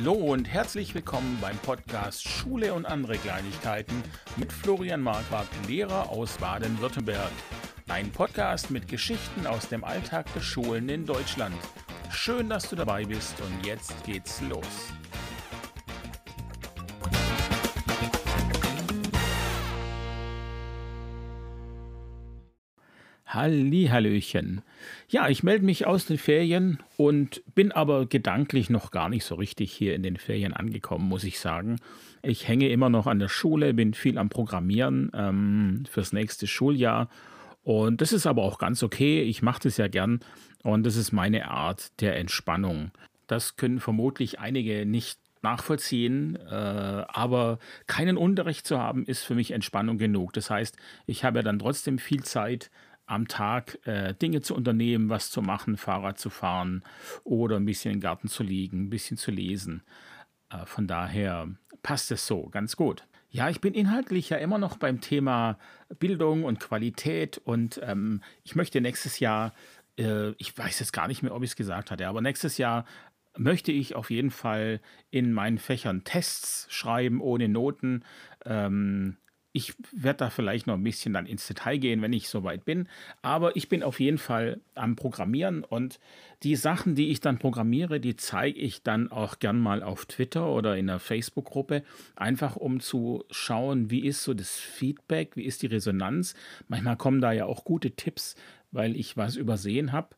Hallo und herzlich willkommen beim Podcast Schule und andere Kleinigkeiten mit Florian Marquardt, Lehrer aus Baden-Württemberg. Ein Podcast mit Geschichten aus dem Alltag der Schulen in Deutschland. Schön, dass du dabei bist und jetzt geht's los. Halli, Hallöchen. Ja, ich melde mich aus den Ferien und bin aber gedanklich noch gar nicht so richtig hier in den Ferien angekommen, muss ich sagen. Ich hänge immer noch an der Schule, bin viel am Programmieren ähm, fürs nächste Schuljahr und das ist aber auch ganz okay. Ich mache das ja gern und das ist meine Art der Entspannung. Das können vermutlich einige nicht nachvollziehen, äh, aber keinen Unterricht zu haben, ist für mich Entspannung genug. Das heißt, ich habe ja dann trotzdem viel Zeit, am Tag äh, Dinge zu unternehmen, was zu machen, Fahrrad zu fahren oder ein bisschen im Garten zu liegen, ein bisschen zu lesen. Äh, von daher passt es so ganz gut. Ja, ich bin inhaltlich ja immer noch beim Thema Bildung und Qualität und ähm, ich möchte nächstes Jahr, äh, ich weiß jetzt gar nicht mehr, ob ich es gesagt hatte, aber nächstes Jahr möchte ich auf jeden Fall in meinen Fächern Tests schreiben ohne Noten. Ähm, ich werde da vielleicht noch ein bisschen dann ins Detail gehen, wenn ich soweit bin. Aber ich bin auf jeden Fall am Programmieren und die Sachen, die ich dann programmiere, die zeige ich dann auch gern mal auf Twitter oder in der Facebook-Gruppe, einfach um zu schauen, wie ist so das Feedback, wie ist die Resonanz. Manchmal kommen da ja auch gute Tipps, weil ich was übersehen habe.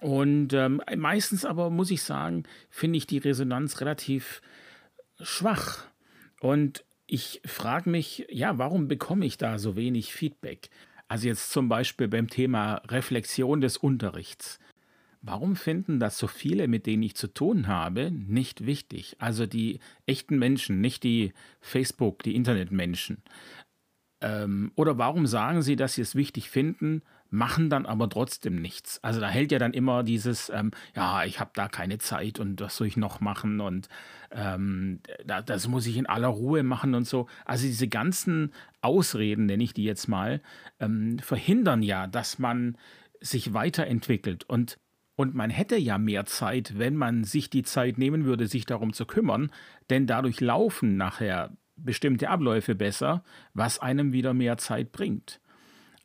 Und ähm, meistens aber muss ich sagen, finde ich die Resonanz relativ schwach. Und ich frage mich, ja, warum bekomme ich da so wenig Feedback? Also jetzt zum Beispiel beim Thema Reflexion des Unterrichts. Warum finden das so viele, mit denen ich zu tun habe, nicht wichtig? Also die echten Menschen, nicht die Facebook, die Internetmenschen. Ähm, oder warum sagen sie, dass sie es wichtig finden, machen dann aber trotzdem nichts. Also da hält ja dann immer dieses, ähm, ja, ich habe da keine Zeit und was soll ich noch machen und ähm, da, das muss ich in aller Ruhe machen und so. Also diese ganzen Ausreden, nenne ich die jetzt mal, ähm, verhindern ja, dass man sich weiterentwickelt und und man hätte ja mehr Zeit, wenn man sich die Zeit nehmen würde, sich darum zu kümmern, denn dadurch laufen nachher bestimmte Abläufe besser, was einem wieder mehr Zeit bringt.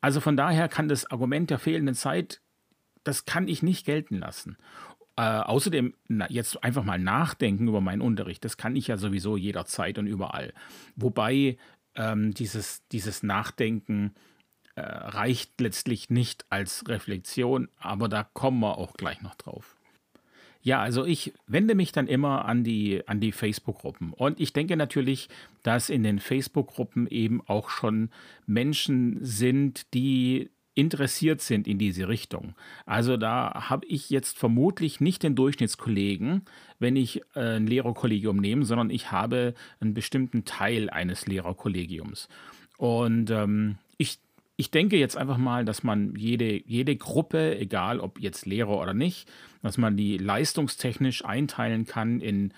Also von daher kann das Argument der fehlenden Zeit, das kann ich nicht gelten lassen. Äh, außerdem na, jetzt einfach mal nachdenken über meinen Unterricht, das kann ich ja sowieso jederzeit und überall. Wobei ähm, dieses, dieses Nachdenken äh, reicht letztlich nicht als Reflexion, aber da kommen wir auch gleich noch drauf. Ja, also ich wende mich dann immer an die, an die Facebook-Gruppen. Und ich denke natürlich, dass in den Facebook-Gruppen eben auch schon Menschen sind, die interessiert sind in diese Richtung. Also da habe ich jetzt vermutlich nicht den Durchschnittskollegen, wenn ich äh, ein Lehrerkollegium nehme, sondern ich habe einen bestimmten Teil eines Lehrerkollegiums. Und ähm, ich denke jetzt einfach mal, dass man jede, jede Gruppe, egal ob jetzt Lehrer oder nicht, dass man die leistungstechnisch einteilen kann in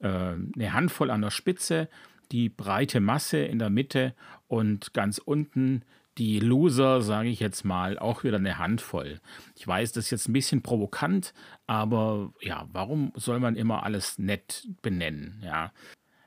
äh, eine Handvoll an der Spitze, die breite Masse in der Mitte und ganz unten die Loser, sage ich jetzt mal, auch wieder eine Handvoll. Ich weiß, das ist jetzt ein bisschen provokant, aber ja, warum soll man immer alles nett benennen? Ja,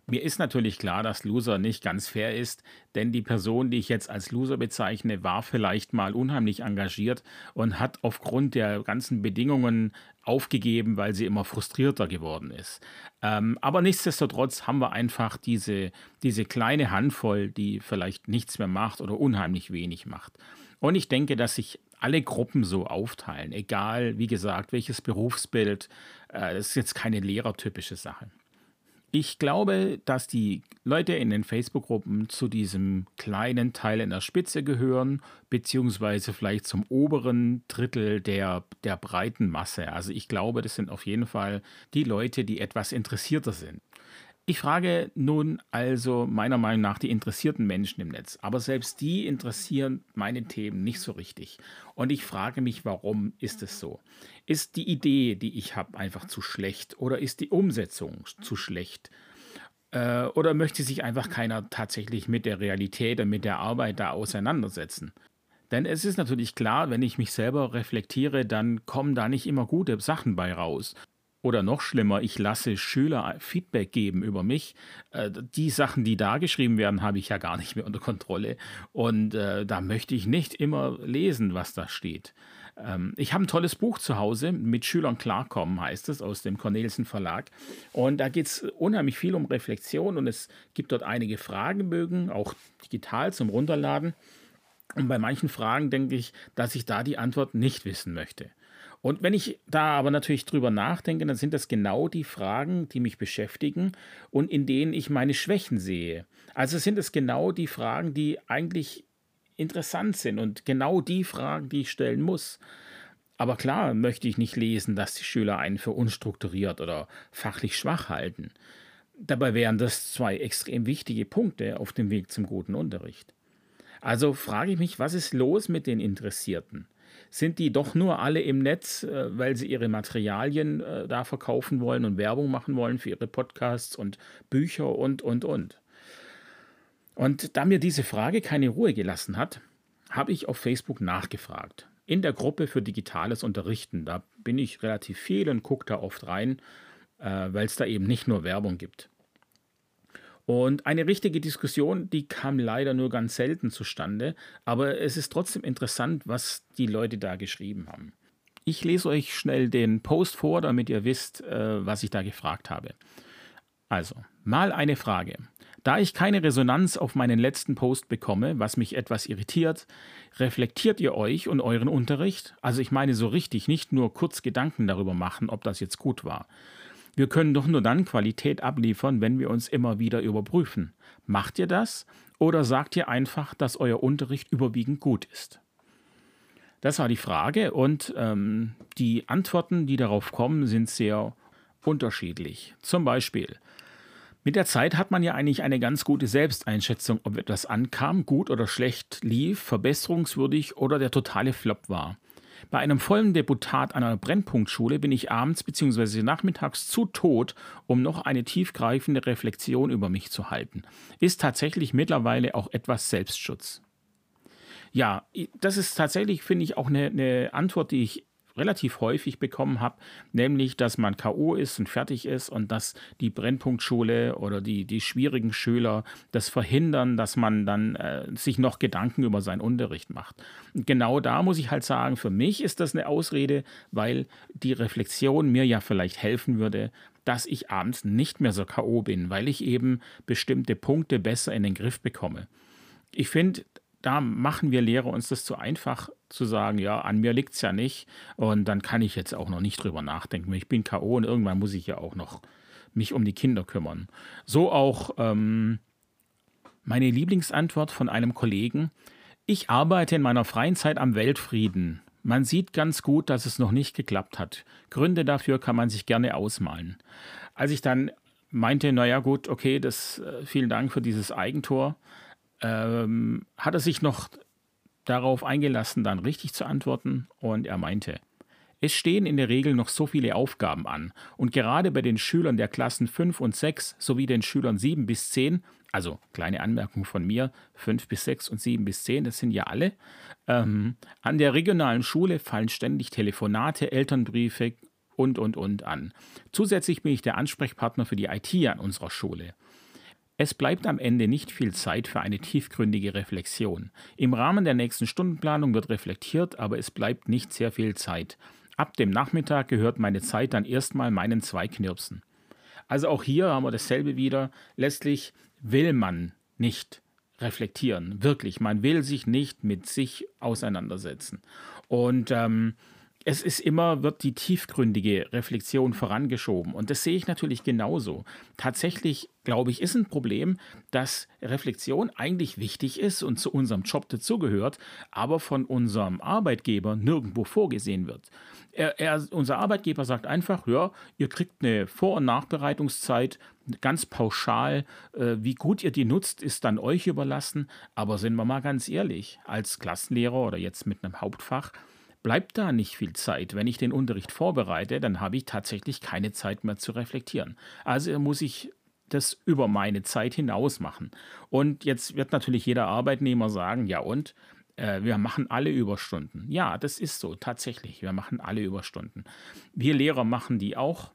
mir ist natürlich klar, dass Loser nicht ganz fair ist, denn die Person, die ich jetzt als Loser bezeichne, war vielleicht mal unheimlich engagiert und hat aufgrund der ganzen Bedingungen aufgegeben, weil sie immer frustrierter geworden ist. Ähm, aber nichtsdestotrotz haben wir einfach diese, diese kleine Handvoll, die vielleicht nichts mehr macht oder unheimlich wenig macht. Und ich denke, dass sich alle Gruppen so aufteilen, egal, wie gesagt, welches Berufsbild. Äh, das ist jetzt keine lehrertypische Sache. Ich glaube, dass die Leute in den Facebook-Gruppen zu diesem kleinen Teil in der Spitze gehören, beziehungsweise vielleicht zum oberen Drittel der, der breiten Masse. Also ich glaube, das sind auf jeden Fall die Leute, die etwas interessierter sind. Ich frage nun also meiner Meinung nach die interessierten Menschen im Netz, aber selbst die interessieren meine Themen nicht so richtig. Und ich frage mich, warum ist es so? Ist die Idee, die ich habe, einfach zu schlecht oder ist die Umsetzung zu schlecht? Äh, oder möchte sich einfach keiner tatsächlich mit der Realität und mit der Arbeit da auseinandersetzen? Denn es ist natürlich klar, wenn ich mich selber reflektiere, dann kommen da nicht immer gute Sachen bei raus. Oder noch schlimmer, ich lasse Schüler Feedback geben über mich. Äh, die Sachen, die da geschrieben werden, habe ich ja gar nicht mehr unter Kontrolle. Und äh, da möchte ich nicht immer lesen, was da steht. Ähm, ich habe ein tolles Buch zu Hause, mit Schülern klarkommen heißt es, aus dem Cornelsen Verlag. Und da geht es unheimlich viel um Reflexion und es gibt dort einige Fragebögen, auch digital zum Runterladen. Und bei manchen Fragen denke ich, dass ich da die Antwort nicht wissen möchte. Und wenn ich da aber natürlich drüber nachdenke, dann sind das genau die Fragen, die mich beschäftigen und in denen ich meine Schwächen sehe. Also sind es genau die Fragen, die eigentlich interessant sind und genau die Fragen, die ich stellen muss. Aber klar möchte ich nicht lesen, dass die Schüler einen für unstrukturiert oder fachlich schwach halten. Dabei wären das zwei extrem wichtige Punkte auf dem Weg zum guten Unterricht. Also frage ich mich, was ist los mit den Interessierten? Sind die doch nur alle im Netz, äh, weil sie ihre Materialien äh, da verkaufen wollen und Werbung machen wollen für ihre Podcasts und Bücher und, und, und? Und da mir diese Frage keine Ruhe gelassen hat, habe ich auf Facebook nachgefragt. In der Gruppe für digitales Unterrichten. Da bin ich relativ viel und gucke da oft rein, äh, weil es da eben nicht nur Werbung gibt. Und eine richtige Diskussion, die kam leider nur ganz selten zustande, aber es ist trotzdem interessant, was die Leute da geschrieben haben. Ich lese euch schnell den Post vor, damit ihr wisst, äh, was ich da gefragt habe. Also, mal eine Frage. Da ich keine Resonanz auf meinen letzten Post bekomme, was mich etwas irritiert, reflektiert ihr euch und euren Unterricht? Also ich meine so richtig, nicht nur kurz Gedanken darüber machen, ob das jetzt gut war. Wir können doch nur dann Qualität abliefern, wenn wir uns immer wieder überprüfen. Macht ihr das oder sagt ihr einfach, dass euer Unterricht überwiegend gut ist? Das war die Frage und ähm, die Antworten, die darauf kommen, sind sehr unterschiedlich. Zum Beispiel, mit der Zeit hat man ja eigentlich eine ganz gute Selbsteinschätzung, ob etwas ankam, gut oder schlecht lief, verbesserungswürdig oder der totale Flop war. Bei einem vollen Deputat an einer Brennpunktschule bin ich abends bzw. nachmittags zu tot, um noch eine tiefgreifende Reflexion über mich zu halten. Ist tatsächlich mittlerweile auch etwas Selbstschutz. Ja, das ist tatsächlich, finde ich, auch eine, eine Antwort, die ich relativ häufig bekommen habe, nämlich, dass man K.O. ist und fertig ist und dass die Brennpunktschule oder die, die schwierigen Schüler das verhindern, dass man dann äh, sich noch Gedanken über seinen Unterricht macht. Und genau da muss ich halt sagen, für mich ist das eine Ausrede, weil die Reflexion mir ja vielleicht helfen würde, dass ich abends nicht mehr so K.O. bin, weil ich eben bestimmte Punkte besser in den Griff bekomme. Ich finde, da machen wir Lehrer uns das zu einfach zu sagen, ja, an mir liegt es ja nicht und dann kann ich jetzt auch noch nicht drüber nachdenken. Ich bin K.O. und irgendwann muss ich ja auch noch mich um die Kinder kümmern. So auch ähm, meine Lieblingsantwort von einem Kollegen. Ich arbeite in meiner freien Zeit am Weltfrieden. Man sieht ganz gut, dass es noch nicht geklappt hat. Gründe dafür kann man sich gerne ausmalen. Als ich dann meinte, naja gut, okay, das, äh, vielen Dank für dieses Eigentor, ähm, hat er sich noch darauf eingelassen, dann richtig zu antworten und er meinte, es stehen in der Regel noch so viele Aufgaben an und gerade bei den Schülern der Klassen 5 und 6 sowie den Schülern 7 bis 10, also kleine Anmerkung von mir, 5 bis 6 und 7 bis 10, das sind ja alle, ähm, an der regionalen Schule fallen ständig Telefonate, Elternbriefe und, und, und an. Zusätzlich bin ich der Ansprechpartner für die IT an unserer Schule. Es bleibt am Ende nicht viel Zeit für eine tiefgründige Reflexion. Im Rahmen der nächsten Stundenplanung wird reflektiert, aber es bleibt nicht sehr viel Zeit. Ab dem Nachmittag gehört meine Zeit dann erstmal meinen zwei Knirpsen. Also auch hier haben wir dasselbe wieder. Letztlich will man nicht reflektieren. Wirklich, man will sich nicht mit sich auseinandersetzen. Und ähm, es ist immer, wird die tiefgründige Reflexion vorangeschoben. Und das sehe ich natürlich genauso. Tatsächlich, glaube ich, ist ein Problem, dass Reflexion eigentlich wichtig ist und zu unserem Job dazugehört, aber von unserem Arbeitgeber nirgendwo vorgesehen wird. Er, er, unser Arbeitgeber sagt einfach, ja, ihr kriegt eine Vor- und Nachbereitungszeit, ganz pauschal. Äh, wie gut ihr die nutzt, ist dann euch überlassen. Aber sind wir mal ganz ehrlich, als Klassenlehrer oder jetzt mit einem Hauptfach, bleibt da nicht viel Zeit. Wenn ich den Unterricht vorbereite, dann habe ich tatsächlich keine Zeit mehr zu reflektieren. Also muss ich das über meine Zeit hinaus machen. Und jetzt wird natürlich jeder Arbeitnehmer sagen, ja und? Äh, wir machen alle Überstunden. Ja, das ist so, tatsächlich. Wir machen alle Überstunden. Wir Lehrer machen die auch.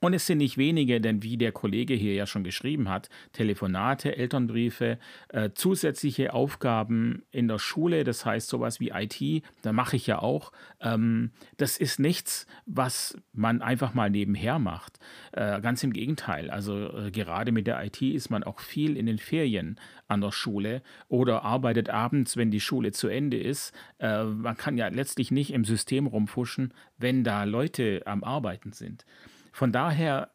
Und es sind nicht wenige, denn wie der Kollege hier ja schon geschrieben hat, Telefonate, Elternbriefe, äh, zusätzliche Aufgaben in der Schule, das heißt sowas wie IT, da mache ich ja auch. Ähm, das ist nichts, was man einfach mal nebenher macht. Äh, ganz im Gegenteil. Also äh, gerade mit der IT ist man auch viel in den Ferien an der Schule oder arbeitet abends, wenn die Schule zu Ende ist. Äh, man kann ja letztlich nicht im System rumfuschen, wenn da Leute am Arbeiten sind. Von daher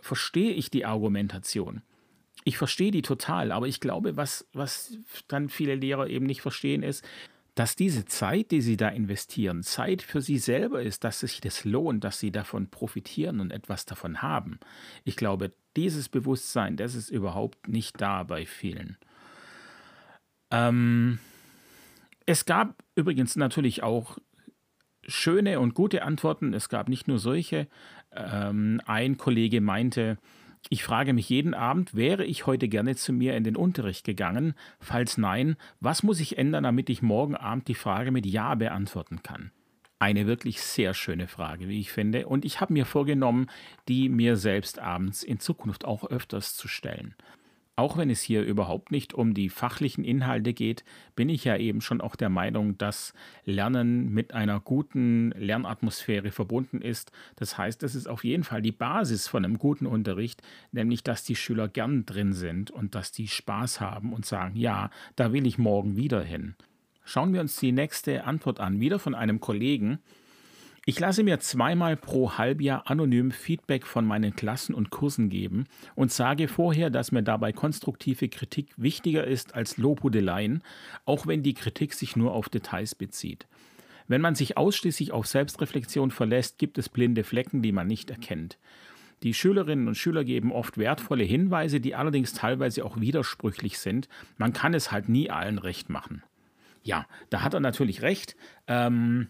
verstehe ich die Argumentation. Ich verstehe die total, aber ich glaube, was, was dann viele Lehrer eben nicht verstehen, ist, dass diese Zeit, die sie da investieren, Zeit für sie selber ist, dass sich das lohnt, dass sie davon profitieren und etwas davon haben. Ich glaube, dieses Bewusstsein, das ist überhaupt nicht da bei vielen. Ähm, es gab übrigens natürlich auch schöne und gute Antworten. Es gab nicht nur solche. Ähm, ein Kollege meinte, ich frage mich jeden Abend, wäre ich heute gerne zu mir in den Unterricht gegangen? Falls nein, was muss ich ändern, damit ich morgen Abend die Frage mit Ja beantworten kann? Eine wirklich sehr schöne Frage, wie ich finde. Und ich habe mir vorgenommen, die mir selbst abends in Zukunft auch öfters zu stellen. Auch wenn es hier überhaupt nicht um die fachlichen Inhalte geht, bin ich ja eben schon auch der Meinung, dass Lernen mit einer guten Lernatmosphäre verbunden ist. Das heißt, das ist auf jeden Fall die Basis von einem guten Unterricht, nämlich dass die Schüler gern drin sind und dass die Spaß haben und sagen, ja, da will ich morgen wieder hin. Schauen wir uns die nächste Antwort an, wieder von einem Kollegen, ich lasse mir zweimal pro Halbjahr anonym Feedback von meinen Klassen und Kursen geben und sage vorher, dass mir dabei konstruktive Kritik wichtiger ist als Lobhudeleien, auch wenn die Kritik sich nur auf Details bezieht. Wenn man sich ausschließlich auf Selbstreflexion verlässt, gibt es blinde Flecken, die man nicht erkennt. Die Schülerinnen und Schüler geben oft wertvolle Hinweise, die allerdings teilweise auch widersprüchlich sind. Man kann es halt nie allen recht machen. Ja, da hat er natürlich recht. Ähm,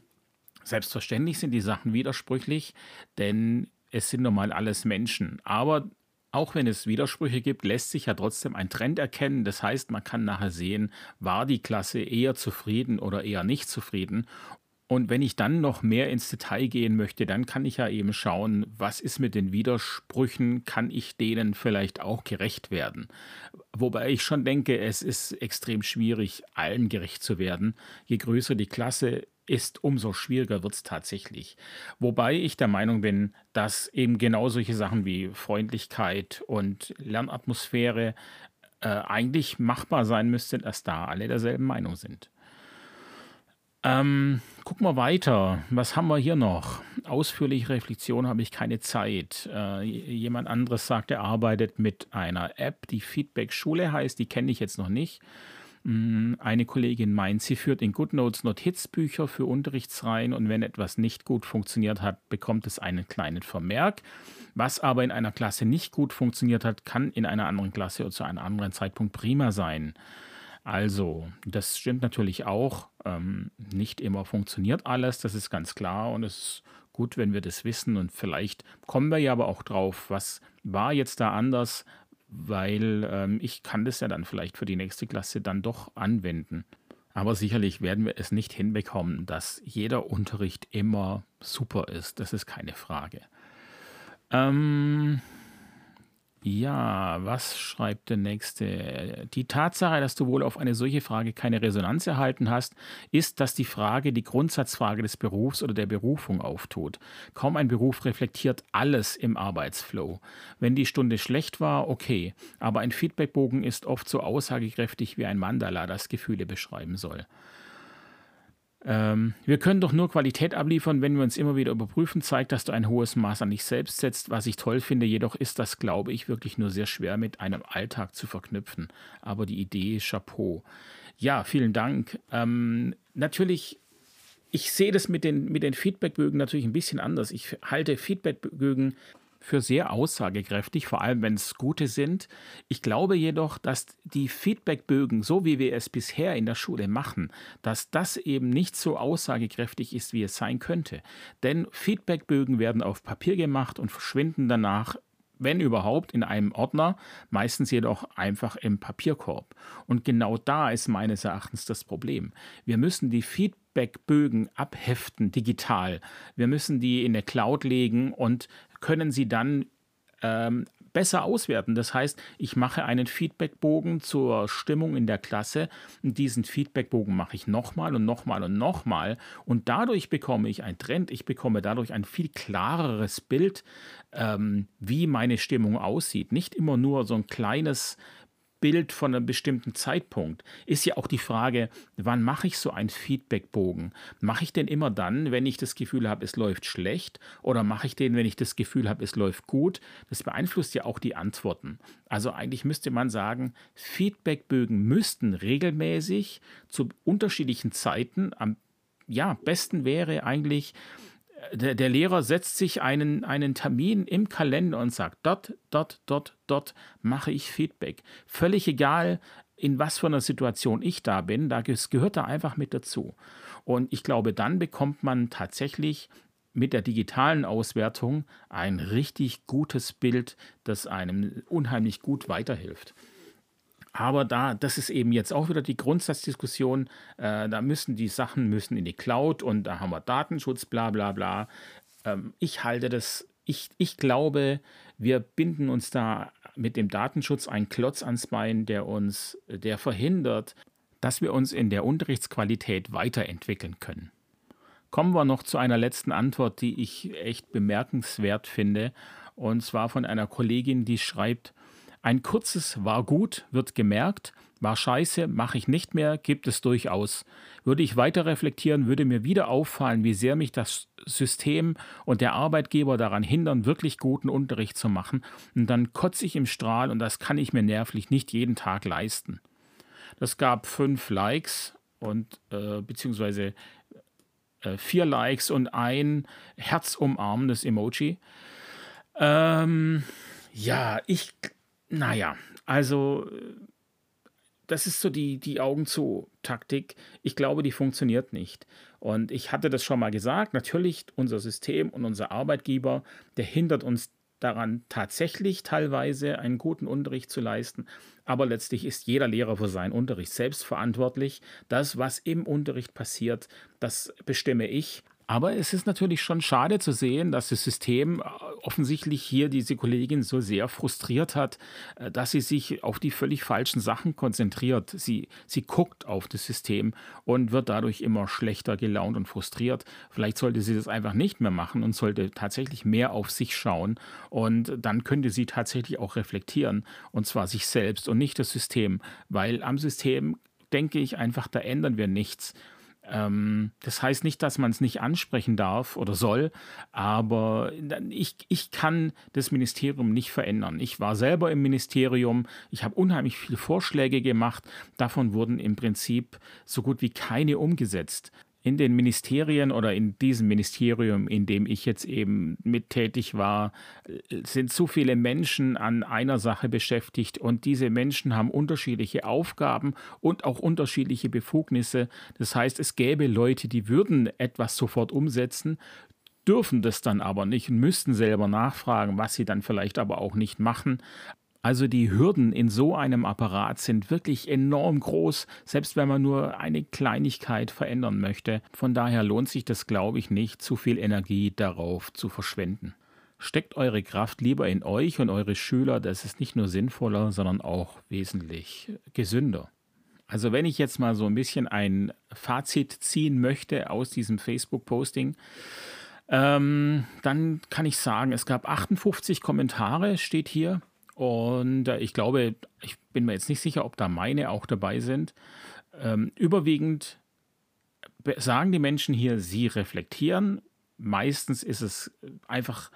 Selbstverständlich sind die Sachen widersprüchlich, denn es sind nun mal alles Menschen. Aber auch wenn es Widersprüche gibt, lässt sich ja trotzdem ein Trend erkennen. Das heißt, man kann nachher sehen, war die Klasse eher zufrieden oder eher nicht zufrieden. Und wenn ich dann noch mehr ins Detail gehen möchte, dann kann ich ja eben schauen, was ist mit den Widersprüchen, kann ich denen vielleicht auch gerecht werden. Wobei ich schon denke, es ist extrem schwierig, allen gerecht zu werden. Je größer die Klasse ist, umso schwieriger wird es tatsächlich. Wobei ich der Meinung bin, dass eben genau solche Sachen wie Freundlichkeit und Lernatmosphäre äh, eigentlich machbar sein müssten, dass da alle derselben Meinung sind. Ähm, gucken wir weiter. Was haben wir hier noch? Ausführliche Reflexion habe ich keine Zeit. Äh, jemand anderes sagt, er arbeitet mit einer App, die Feedback Schule heißt. Die kenne ich jetzt noch nicht. Mm, eine Kollegin meint, sie führt in GoodNotes Notizbücher für Unterrichtsreihen und wenn etwas nicht gut funktioniert hat, bekommt es einen kleinen Vermerk. Was aber in einer Klasse nicht gut funktioniert hat, kann in einer anderen Klasse oder zu einem anderen Zeitpunkt prima sein. Also, das stimmt natürlich auch. Ähm, nicht immer funktioniert alles, das ist ganz klar und es ist gut, wenn wir das wissen und vielleicht kommen wir ja aber auch drauf, was war jetzt da anders, weil ähm, ich kann das ja dann vielleicht für die nächste Klasse dann doch anwenden. Aber sicherlich werden wir es nicht hinbekommen, dass jeder Unterricht immer super ist. Das ist keine Frage. Ähm, ja, was schreibt der nächste? Die Tatsache, dass du wohl auf eine solche Frage keine Resonanz erhalten hast, ist, dass die Frage die Grundsatzfrage des Berufs oder der Berufung auftut. Kaum ein Beruf reflektiert alles im Arbeitsflow. Wenn die Stunde schlecht war, okay, aber ein Feedbackbogen ist oft so aussagekräftig wie ein Mandala, das Gefühle beschreiben soll. Ähm, wir können doch nur Qualität abliefern, wenn wir uns immer wieder überprüfen, zeigt, dass du ein hohes Maß an dich selbst setzt. Was ich toll finde, jedoch ist das, glaube ich, wirklich nur sehr schwer mit einem Alltag zu verknüpfen. Aber die Idee, Chapeau. Ja, vielen Dank. Ähm, natürlich ich sehe das mit den, mit den Feedbackbögen natürlich ein bisschen anders. Ich halte Feedbackbögen für sehr aussagekräftig, vor allem wenn es gute sind. Ich glaube jedoch, dass die Feedbackbögen, so wie wir es bisher in der Schule machen, dass das eben nicht so aussagekräftig ist, wie es sein könnte. Denn Feedbackbögen werden auf Papier gemacht und verschwinden danach wenn überhaupt, in einem Ordner, meistens jedoch einfach im Papierkorb. Und genau da ist meines Erachtens das Problem. Wir müssen die Feedback Feedbackbögen abheften digital. Wir müssen die in der Cloud legen und können sie dann ähm, besser auswerten. Das heißt, ich mache einen Feedbackbogen zur Stimmung in der Klasse und diesen Feedbackbogen mache ich nochmal und nochmal und nochmal und dadurch bekomme ich einen Trend, ich bekomme dadurch ein viel klareres Bild, ähm, wie meine Stimmung aussieht. Nicht immer nur so ein kleines Bild von einem bestimmten Zeitpunkt, ist ja auch die Frage, wann mache ich so einen Feedbackbogen? Mache ich den immer dann, wenn ich das Gefühl habe, es läuft schlecht? Oder mache ich den, wenn ich das Gefühl habe, es läuft gut? Das beeinflusst ja auch die Antworten. Also eigentlich müsste man sagen, Feedbackbögen müssten regelmäßig zu unterschiedlichen Zeiten am ja, besten wäre eigentlich der, der, Lehrer setzt sich einen, einen Termin im Kalender und sagt, dort, dort, dort, dort mache ich Feedback. Völlig egal, in was für einer Situation ich da bin, da gehört da einfach mit dazu. Und ich glaube, dann bekommt man tatsächlich mit der digitalen Auswertung ein richtig gutes Bild, das einem unheimlich gut weiterhilft. Aber da, das ist eben jetzt auch wieder die Grundsatzdiskussion. Äh, da müssen die Sachen müssen in die Cloud und da haben wir Datenschutz, bla bla bla. Ähm, ich halte das, ich, ich glaube, wir binden uns da mit dem Datenschutz einen Klotz ans Bein, der uns, der verhindert, dass wir uns in der Unterrichtsqualität weiterentwickeln können. Kommen wir noch zu einer letzten Antwort, die ich echt bemerkenswert finde. Und zwar von einer Kollegin, die schreibt, ein kurzes war gut wird gemerkt, war scheiße, mache ich nicht mehr, gibt es durchaus. Würde ich weiter reflektieren, würde mir wieder auffallen, wie sehr mich das System und der Arbeitgeber daran hindern, wirklich guten Unterricht zu machen. Und dann kotze ich im Strahl und das kann ich mir nervlich nicht jeden Tag leisten. Das gab fünf Likes und äh, beziehungsweise äh, vier Likes und ein herzumarmendes Emoji. Ähm, ja, ich naja, also das ist so die, die Augen zu Taktik. Ich glaube, die funktioniert nicht. Und ich hatte das schon mal gesagt, natürlich unser System und unser Arbeitgeber, der hindert uns daran, tatsächlich teilweise einen guten Unterricht zu leisten. Aber letztlich ist jeder Lehrer für seinen Unterricht selbst verantwortlich. Das, was im Unterricht passiert, das bestimme ich. Aber es ist natürlich schon schade zu sehen, dass das System äh, offensichtlich hier diese Kollegin so sehr frustriert hat, äh, dass sie sich auf die völlig falschen Sachen konzentriert. Sie, sie guckt auf das System und wird dadurch immer schlechter gelaunt und frustriert. Vielleicht sollte sie das einfach nicht mehr machen und sollte tatsächlich mehr auf sich schauen. Und dann könnte sie tatsächlich auch reflektieren, und zwar sich selbst und nicht das System, weil am System denke ich einfach, da ändern wir nichts. Ähm, das heißt nicht, dass man es nicht ansprechen darf oder soll, aber ich, ich kann das Ministerium nicht verändern. Ich war selber im Ministerium, ich habe unheimlich viele Vorschläge gemacht, davon wurden im Prinzip so gut wie keine umgesetzt in den Ministerien oder in diesem Ministerium, in dem ich jetzt eben mit tätig war, sind so viele Menschen an einer Sache beschäftigt und diese Menschen haben unterschiedliche Aufgaben und auch unterschiedliche Befugnisse. Das heißt, es gäbe Leute, die würden etwas sofort umsetzen, dürfen das dann aber nicht und müssten selber nachfragen, was sie dann vielleicht aber auch nicht machen. Also die Hürden in so einem Apparat sind wirklich enorm groß, selbst wenn man nur eine Kleinigkeit verändern möchte. Von daher lohnt sich das, glaube ich, nicht, zu viel Energie darauf zu verschwenden. Steckt eure Kraft lieber in euch und eure Schüler, das ist nicht nur sinnvoller, sondern auch wesentlich gesünder. Also wenn ich jetzt mal so ein bisschen ein Fazit ziehen möchte aus diesem Facebook-Posting, ähm, dann kann ich sagen, es gab 58 Kommentare, steht hier. Und äh, ich glaube, ich bin mir jetzt nicht sicher, ob da meine auch dabei sind. Ähm, überwiegend sagen die Menschen hier, sie reflektieren. Meistens ist es einfach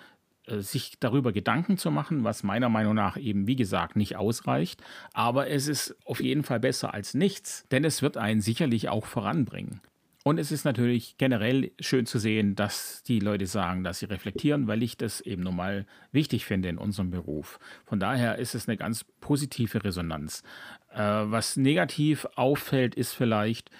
äh, sich darüber Gedanken zu machen, was meiner Meinung nach eben, wie gesagt, nicht ausreicht. Aber es ist auf jeden Fall besser als nichts, denn es wird einen sicherlich auch voranbringen. Und es ist natürlich generell schön zu sehen, dass die Leute sagen, dass sie reflektieren, weil ich das eben normal wichtig finde in unserem Beruf. Von daher ist es eine ganz positive Resonanz. Äh, was negativ auffällt, ist vielleicht,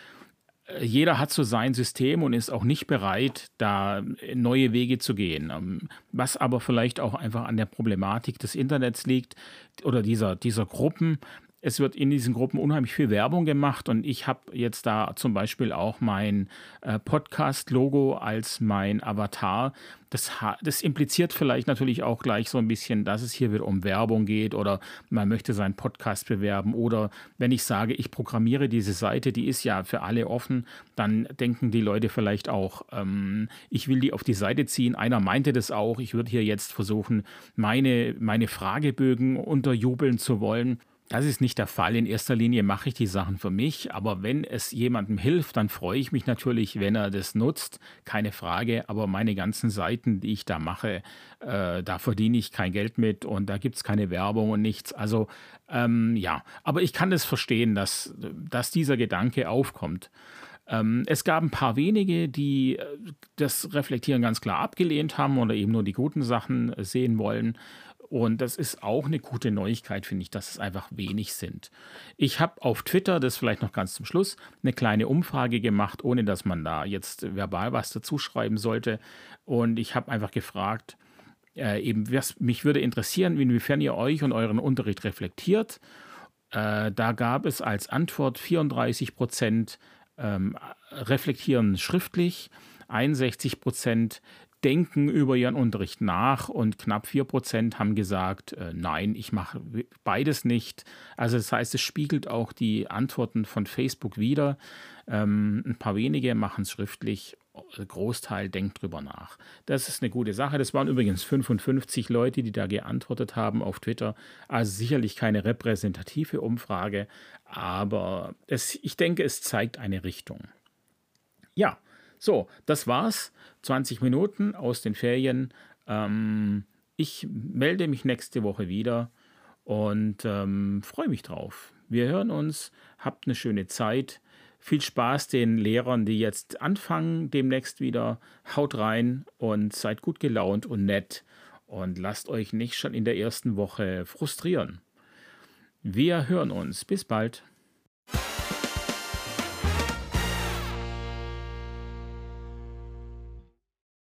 äh, jeder hat so sein System und ist auch nicht bereit, da neue Wege zu gehen. Ähm, was aber vielleicht auch einfach an der Problematik des Internets liegt oder dieser, dieser Gruppen, es wird in diesen Gruppen unheimlich viel Werbung gemacht und ich habe jetzt da zum Beispiel auch mein äh, Podcast-Logo als mein Avatar. Das, das, impliziert vielleicht natürlich auch gleich so ein bisschen, dass es hier wieder um Werbung geht oder man möchte seinen Podcast bewerben oder wenn ich sage, ich programmiere diese Seite, die ist ja für alle offen, dann denken die Leute vielleicht auch, ähm, ich will die auf die Seite ziehen. Einer meinte das auch, ich würde hier jetzt versuchen, meine, meine Fragebögen unterjubeln zu wollen. Das ist nicht der Fall. In erster Linie mache ich die Sachen für mich, aber wenn es jemandem hilft, dann freue ich mich natürlich, wenn er das nutzt, keine Frage. Aber meine ganzen Seiten, die ich da mache, äh, da verdiene ich kein Geld mit und da gibt es keine Werbung und nichts. Also ähm, ja, aber ich kann das verstehen, dass, dass dieser Gedanke aufkommt. Ähm, es gab ein paar wenige, die äh, das Reflektieren ganz klar abgelehnt haben oder eben nur die guten Sachen sehen wollen. Und das ist auch eine gute Neuigkeit, finde ich, dass es einfach wenig sind. Ich habe auf Twitter, das vielleicht noch ganz zum Schluss, eine kleine Umfrage gemacht, ohne dass man da jetzt verbal was dazu schreiben sollte. Und ich habe einfach gefragt, äh, eben, was mich würde interessieren, inwiefern ihr euch und euren Unterricht reflektiert. Äh, da gab es als Antwort 34 Prozent ähm, reflektieren schriftlich, 61 Prozent denken über ihren Unterricht nach und knapp 4% haben gesagt, äh, nein, ich mache beides nicht. Also das heißt, es spiegelt auch die Antworten von Facebook wieder. Ähm, ein paar wenige machen es schriftlich, der Großteil denkt drüber nach. Das ist eine gute Sache. Das waren übrigens 55 Leute, die da geantwortet haben auf Twitter. Also sicherlich keine repräsentative Umfrage, aber es, ich denke, es zeigt eine Richtung. Ja, so, das war's. 20 Minuten aus den Ferien. Ähm, ich melde mich nächste Woche wieder und ähm, freue mich drauf. Wir hören uns. Habt eine schöne Zeit. Viel Spaß den Lehrern, die jetzt anfangen, demnächst wieder. Haut rein und seid gut gelaunt und nett und lasst euch nicht schon in der ersten Woche frustrieren. Wir hören uns. Bis bald.